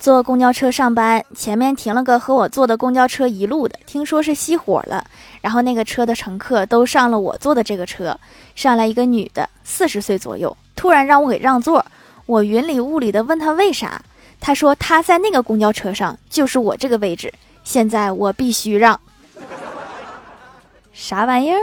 坐公交车上班前面停了个和我坐的公交车一路的听说是熄火了然后那个车的乘客都上了我坐的这个车上来一个女的四十岁左右。突然让我给让座我云里雾里的问她为啥她说她在那个公交车上就是我这个位置现在我必须让。啥玩意儿？